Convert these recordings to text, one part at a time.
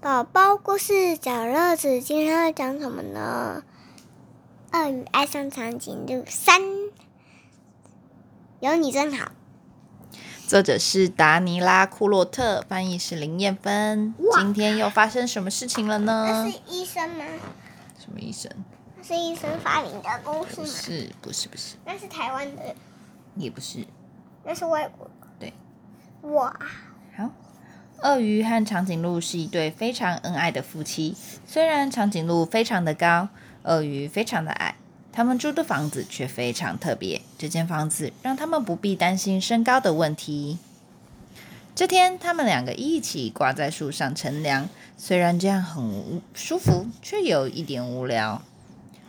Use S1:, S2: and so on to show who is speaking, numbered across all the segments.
S1: 宝宝故事找乐子，今天要讲什么呢？鳄鱼爱上长颈鹿三，有你真好。
S2: 作者是达尼拉·库洛特，翻译是林燕芬。今天又发生什么事情了呢
S1: 那
S2: 呢？
S1: 是医生吗？
S2: 什么医生？
S1: 那是医生发明的故事
S2: 不
S1: 吗？
S2: 是，不是，不是，
S1: 那是台湾的，
S2: 也不是。
S1: 那是外国的。
S2: 对，
S1: 哇，
S2: 好，鳄鱼和长颈鹿是一对非常恩爱的夫妻。虽然长颈鹿非常的高，鳄鱼非常的矮，他们住的房子却非常特别。这间房子让他们不必担心身高的问题。这天，他们两个一起挂在树上乘凉，虽然这样很舒服，却有一点无聊。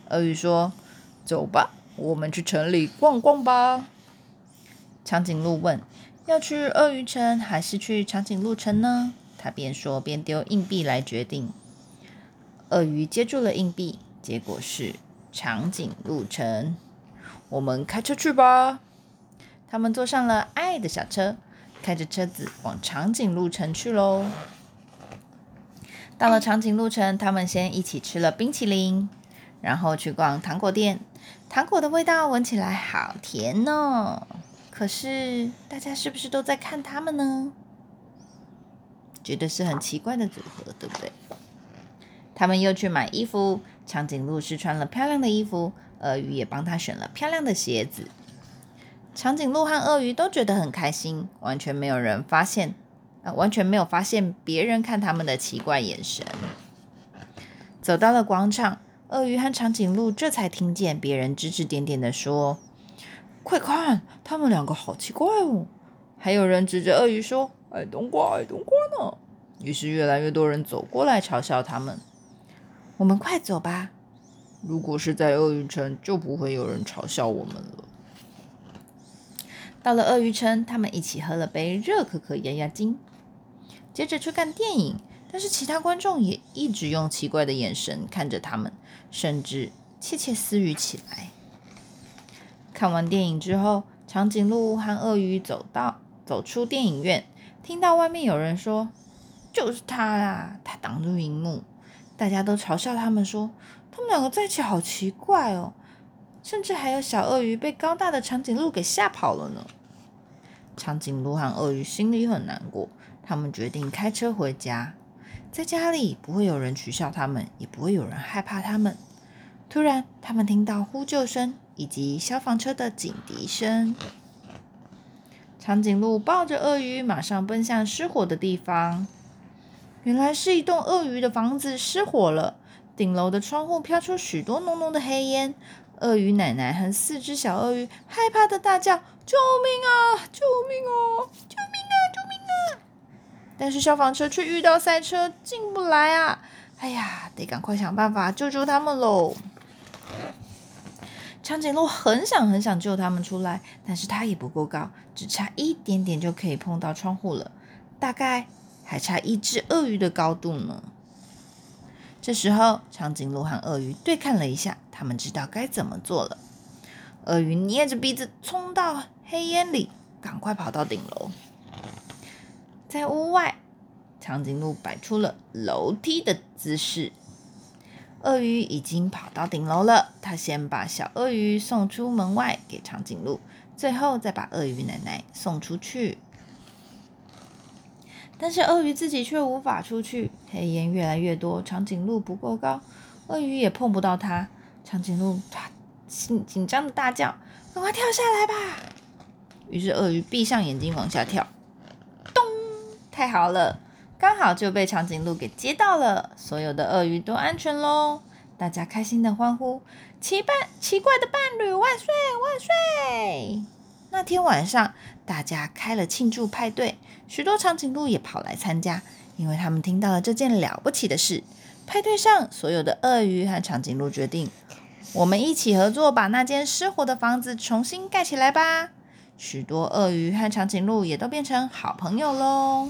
S2: 鳄鱼说：“走吧，我们去城里逛逛吧。”长颈鹿问：“要去鳄鱼城还是去长颈鹿城呢？”他边说边丢硬币来决定。鳄鱼接住了硬币，结果是长颈鹿城。我们开车去吧。他们坐上了爱的小车，开着车子往长颈鹿城去喽。到了长颈鹿城，他们先一起吃了冰淇淋，然后去逛糖果店。糖果的味道闻起来好甜哦。可是大家是不是都在看他们呢？觉得是很奇怪的组合，对不对？他们又去买衣服，长颈鹿是穿了漂亮的衣服，鳄鱼也帮他选了漂亮的鞋子。长颈鹿和鳄鱼都觉得很开心，完全没有人发现，呃，完全没有发现别人看他们的奇怪眼神。走到了广场，鳄鱼和长颈鹿这才听见别人指指点点的说：“快看，他们两个好奇怪哦！”还有人指着鳄鱼说：“矮冬瓜，矮冬瓜呢！”于是越来越多人走过来嘲笑他们。我们快走吧！如果是在鳄鱼城，就不会有人嘲笑我们了。到了鳄鱼城，他们一起喝了杯热可可压压惊，接着去看电影。但是其他观众也一直用奇怪的眼神看着他们，甚至窃窃私语起来。看完电影之后，长颈鹿和鳄鱼走到走出电影院，听到外面有人说：“就是他啦，他挡住荧幕。”大家都嘲笑他们说：“他们两个在一起好奇怪哦。”甚至还有小鳄鱼被高大的长颈鹿给吓跑了呢。长颈鹿和鳄鱼心里很难过，他们决定开车回家。在家里不会有人取笑他们，也不会有人害怕他们。突然，他们听到呼救声以及消防车的警笛声。长颈鹿抱着鳄鱼，马上奔向失火的地方。原来是一栋鳄鱼的房子失火了，顶楼的窗户飘出许多浓浓的黑烟。鳄鱼奶奶和四只小鳄鱼害怕的大叫：“救命啊！救命啊！救命啊！救命啊！”但是消防车却遇到塞车，进不来啊！哎呀，得赶快想办法救救他们喽！长颈鹿很想很想救他们出来，但是它也不够高，只差一点点就可以碰到窗户了，大概还差一只鳄鱼的高度呢。这时候，长颈鹿和鳄鱼对看了一下，他们知道该怎么做了。鳄鱼捏着鼻子冲到黑烟里，赶快跑到顶楼。在屋外，长颈鹿摆出了楼梯的姿势。鳄鱼已经跑到顶楼了，他先把小鳄鱼送出门外给长颈鹿，最后再把鳄鱼奶奶送出去。但是鳄鱼自己却无法出去，黑烟越来越多，长颈鹿不够高，鳄鱼也碰不到它。长颈鹿它紧紧张的大叫：“赶快跳下来吧！”于是鳄鱼闭上眼睛往下跳，咚！太好了，刚好就被长颈鹿给接到了，所有的鳄鱼都安全喽！大家开心的欢呼：“奇伴奇怪的伴侣万岁万岁！”那天晚上，大家开了庆祝派对，许多长颈鹿也跑来参加，因为他们听到了这件了不起的事。派对上，所有的鳄鱼和长颈鹿决定，我们一起合作，把那间失火的房子重新盖起来吧。许多鳄鱼和长颈鹿也都变成好朋友喽。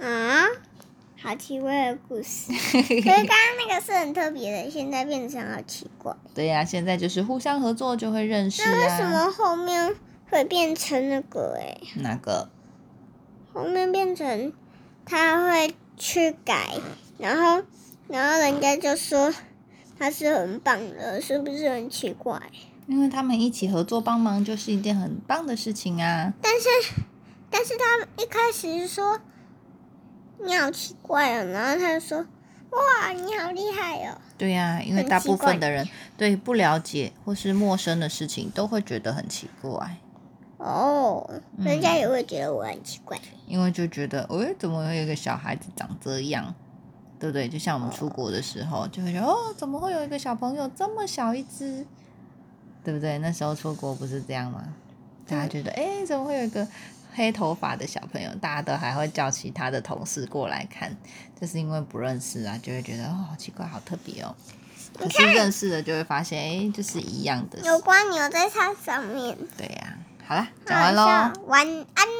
S1: 啊，好奇怪的故事。可是刚刚那个是很特别的，现在变成好奇怪。
S2: 对呀、现在就是互相合作就会认识
S1: 那为什
S2: 啊。
S1: 么后面会变成那个、欸？
S2: 哪个？
S1: 后面变成他会去改，然后然后人家就说他是很棒的，是不是很奇怪？
S2: 因为他们一起合作帮忙，就是一件很棒的事情啊。
S1: 但是但是他一开始说你好奇怪哦，然后他就说哇你好厉害哦。
S2: 对呀、因为大部分的人对不了解或是陌生的事情都会觉得很奇怪，
S1: 哦，
S2: 嗯
S1: 人家也会觉得我很奇怪。
S2: 因为就觉得，哎，怎么会有一个小孩子长这样？对不对？就像我们出国的时候，就会觉得，哦，怎么会有一个小朋友这么小一只？对不对？那时候出国不是这样吗？大家觉得，哎，怎么会有一个黑头发的小朋友？大家都还会叫其他的同事过来看，就是因为不认识啊，就会觉得，哦，好奇怪，好特别哦。可是认识了就会发现，哎，就是一样的。
S1: 有关牛在它上面。
S2: 对呀、好啦，
S1: 好
S2: 讲完喽。
S1: 晚安。